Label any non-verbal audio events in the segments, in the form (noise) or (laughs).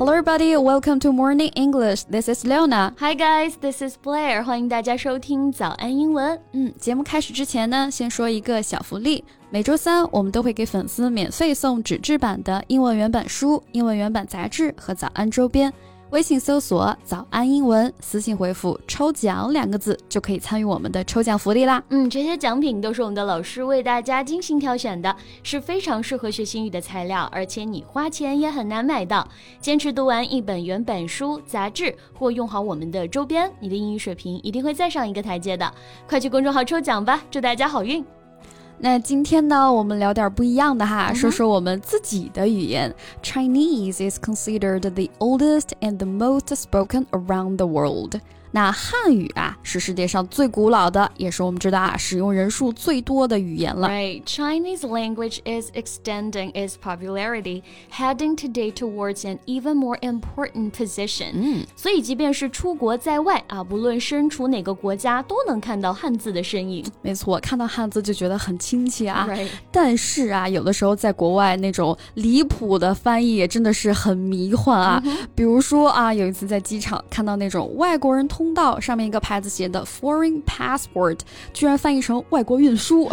Hello, everybody. Welcome to Morning English. This is Leona. Hi, guys. This is Blair. 欢迎大家收听早安英文。嗯，节目开始之前呢，先说一个小福利。每周三我们都会给粉丝免费送纸质版的英文原版书、英文原版杂志和早安周边。微信搜索“早安英文”，私信回复“抽奖”两个字，就可以参与我们的抽奖福利啦。嗯，这些奖品都是我们的老师为大家精心挑选的，是非常适合学英语的材料，而且你花钱也很难买到。坚持读完一本原版书、杂志，或用好我们的周边，你的英语水平一定会再上一个台阶的。快去公众号抽奖吧，祝大家好运！那今天呢，我们聊点不一样的哈，说说我们自己的语言。Chinese is considered the oldest and the most spoken around the world. 那汉语啊，是世界上最古老的，也是我们知道啊，使用人数最多的语言了。Right, Chinese language is extending its popularity, heading today towards an even more important position. 嗯，所以即便是出国在外啊，不论身处哪个国家，都能看到汉字的身影。没错，看到汉字就觉得很亲切啊。Right. 但是啊，有的时候在国外那种离谱的翻译也真的是很迷幻啊。比如说啊，有一次在机场看到那种外国人。通道上面一个牌子写的 foreign passport，居然翻译成外国运输。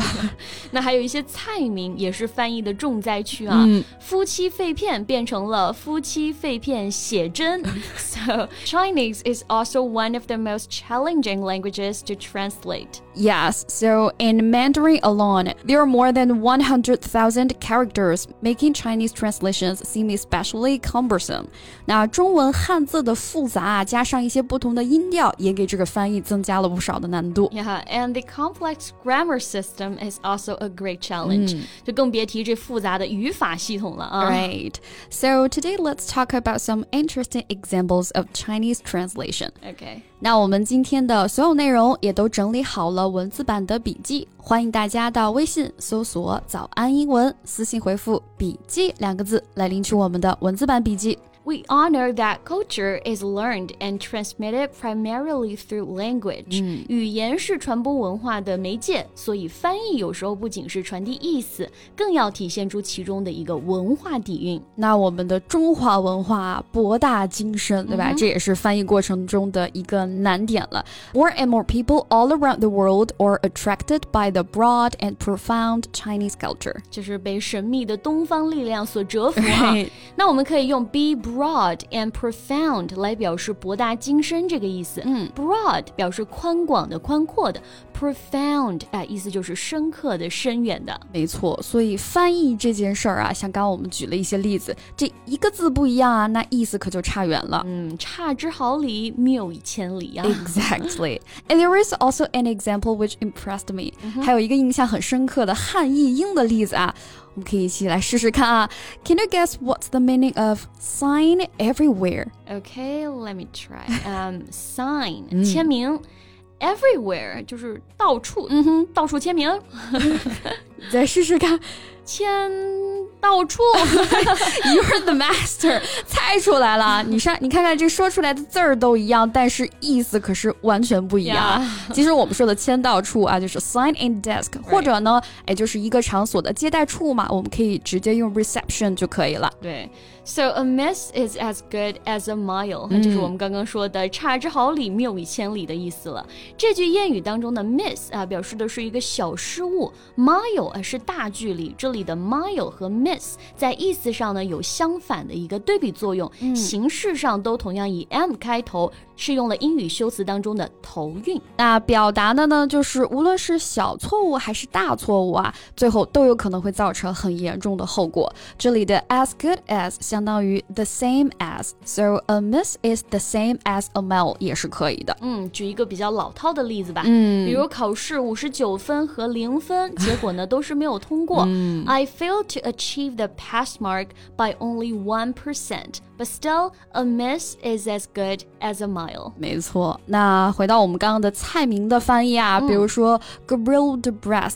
那还有一些菜名也是翻译的重灾区啊，嗯、夫妻肺片变成了夫妻肺片写真。so (laughs) (laughs) Chinese is also one of the most challenging languages to translate. Yes, so in Mandarin alone, there are more than 100,000 characters, making Chinese translations seem especially cumbersome. 那中文汉字的复杂加上一些不同的音调。 调也给这个翻译增加了不少的难度。Yeah, and the complex grammar system is also a great challenge. 就更别提这复杂的语法系统了啊。Right. So today let's talk about some interesting examples of Chinese translation. Okay. 那我们今天的所有内容也都整理好了文字版的笔记，欢迎大家到微信搜索“早安英文”，私信回复“笔记”两个字来领取我们的文字版笔记。 We honor that culture is learned and transmitted primarily through language. 语言是传播文化的媒介，所以翻译有时候不仅是传递意思，更要体现出其中的一个文化底蕴。那我们的中华文化博大精深，对吧？这也是翻译过程中的一个难点了。More and more people all around the world are attracted by the broad and profound Chinese culture. 就是被神秘的东方力量所折服啊。那我们可以用 be (laughs) Broad and profound 来表示博大精深这个意思。嗯，broad 表示宽广的、宽阔的 ，profound 啊，意思就是深刻的、深远的。没错，所以翻译这件事儿啊，像刚刚我们举了一些例子，这一个字不一样啊，那意思可就差远了。嗯，差之毫厘，谬以千里啊。Exactly. And there is also an example which impressed me. 还有一个印象很深刻的汉译英的例子啊。我们可以一起来试试看啊。Can you guess what's the meaning of sign everywhere? Okay, let me try. (laughs) Um, sign 签名。 Everywhere 就是到处，嗯哼，到处签名。再试试看，签到处。(laughs) You're the master，(laughs) 猜出来了。你上，你看看这说出来的字儿都一样，但是意思可是完全不一样。其实我们说的签到处啊，就是 sign in desk，或者呢，哎，就是一个场所的接待处嘛，我们可以直接用 reception 就可以了。对。So a miss is as good as a mile，就是我们刚刚说的差之毫厘，谬以千里的意思了。这句谚语当中的 miss 啊，表示的是一个小失误；mile 啊是大距离。这里的 mile 和 miss 在意思上呢有相反的一个对比作用，形式上都同样以 m 开头。是用了英语修辞当中的头韵，那表达的呢，就是无论是小错误还是大错误啊，最后都有可能会造成很严重的后果。这里的 as good as 相当于 the same as，so a miss is the same as a mile 也是可以的。嗯，举一个比较老套的例子吧，嗯，比如考试五十九分和零分，结果呢都是没有通过。I failed to achieve the pass mark by only one percent。But still, a miss is as good as a mile. 没错，那回到我们刚刚的菜名的翻译啊，比如说 grilled breast，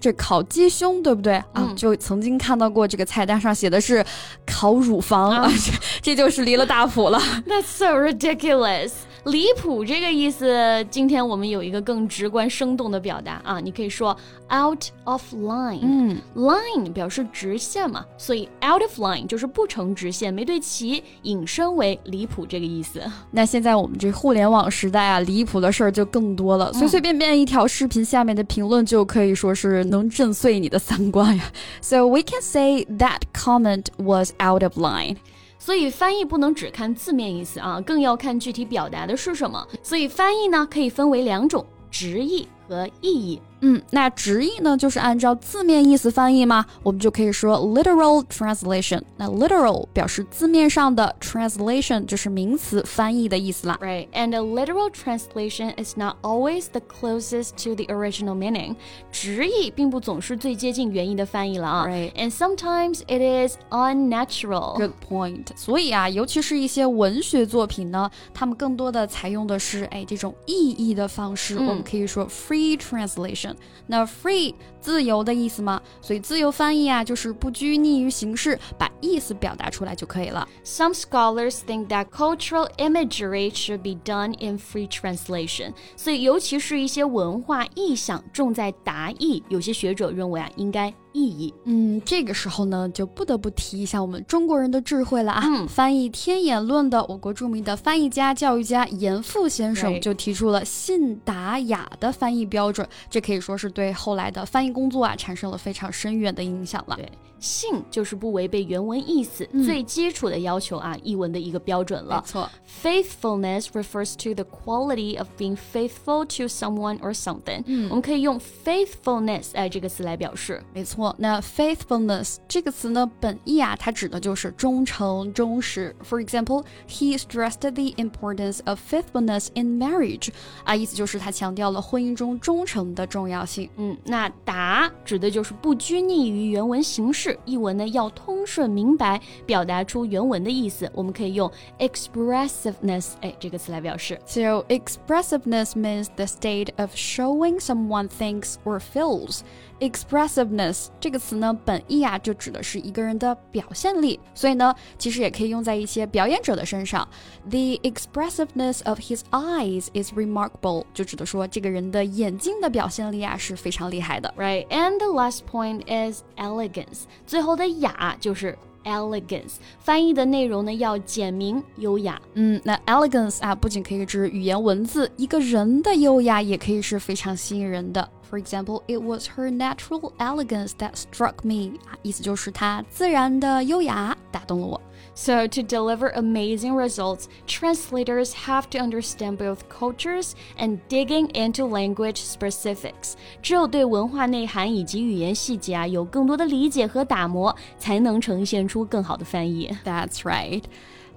这烤鸡胸，对不对啊？就曾经看到过这个菜单上写的是烤乳房啊，这 (laughs) 这就是离了大谱了。That's so ridiculous. 离谱这个意思，今天我们有一个更直观生动的表达啊，你可以说 out of line。嗯，line 表示直线嘛，所以 out of line 就是不成直线，没对齐，引申为离谱这个意思。(laughs) 那现在我们这互联网时代啊，离谱的事儿就更多了，随随便便一条视频下面的评论就可以说是能震碎你的三观呀。So we can say that comment was out of line. 所以翻译不能只看字面意思啊，更要看具体表达的是什么。所以翻译呢，可以分为两种：直译和意义。嗯，那直译呢，就是按照字面意思翻译吗？我们就可以说 literal translation。那 literal 表示字面上的，translation 就是名词翻译的意思啦。Right, and a literal translation is not always the closest to the original meaning。直译并不总是最接近原意的翻译了啊。Right, and sometimes it is unnatural. Good point。所以啊，尤其是一些文学作品呢，他们更多的采用的是哎这种意译的方式，我们可以说 free translation。那 free 自由的意思吗？所以自由翻译啊，就是不拘泥于形式，把意思表达出来就可以了。Some scholars think that cultural imagery should be done in free translation。所以，尤其是一些文化意象重在达意，有些学者认为啊，应该。意义。嗯，这个时候呢，就不得不提一下我们中国人的智慧了啊！嗯、翻译《天演论》的我国著名的翻译家、教育家严复先生就提出了信达雅的翻译标准，这可以说是对后来的翻译工作啊产生了非常深远的影响了。对，信就是不违背原文意思，嗯、最基础的要求啊，译文的一个标准了。没错，faithfulness refers to the quality of being faithful to someone or something。嗯，我们可以用 faithfulness 哎这个词来表示。没错。那 faithfulness 这个词呢，本意啊，它指的就是忠诚、忠实。For example, he stressed the importance of faithfulness in marriage。啊，意思就是他强调了婚姻中忠诚的重要性。嗯，那达指的就是不拘泥于原文形式，译文呢要通顺明白，表达出原文的意思。我们可以用 expressiveness 哎这个词来表示。So expressiveness means the state of showing someone thinks or feels. Expressiveness 这个词呢，本意啊就指的是一个人的表现力，所以呢，其实也可以用在一些表演者的身上。The expressiveness of his eyes is remarkable，就指的说这个人的眼睛的表现力啊是非常厉害的。 Right, and the last point is elegance。最后的雅就是 elegance，翻译的内容呢要简明优雅。嗯，那 elegance 啊，不仅可以指语言文字，一个人的优雅也可以是非常吸引人的。For example, it was her natural elegance that struck me. 啊，意思就是她自然的优雅打动了我。 So, to deliver amazing results, translators have to understand both cultures and digging into language specifics. 只有对文化内涵以及语言细节啊有更多的理解和打磨，才能呈现 出更好的翻译。 That's right.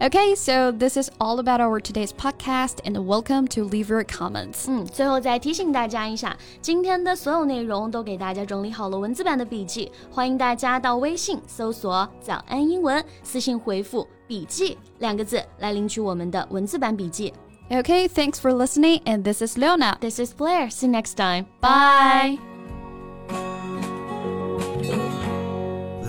Okay, so this is all about our today's podcast, and welcome to leave your comments. 嗯，最后再提醒大家一下，今天的所有内容都给大家整理好了文字版的笔记，欢迎大家到微信搜索“早安英文”，私信回复“笔记”两个字来领取我们的文字版笔记。 Okay, thanks for listening, and this is Leona. This is Blair. See you next time. Bye.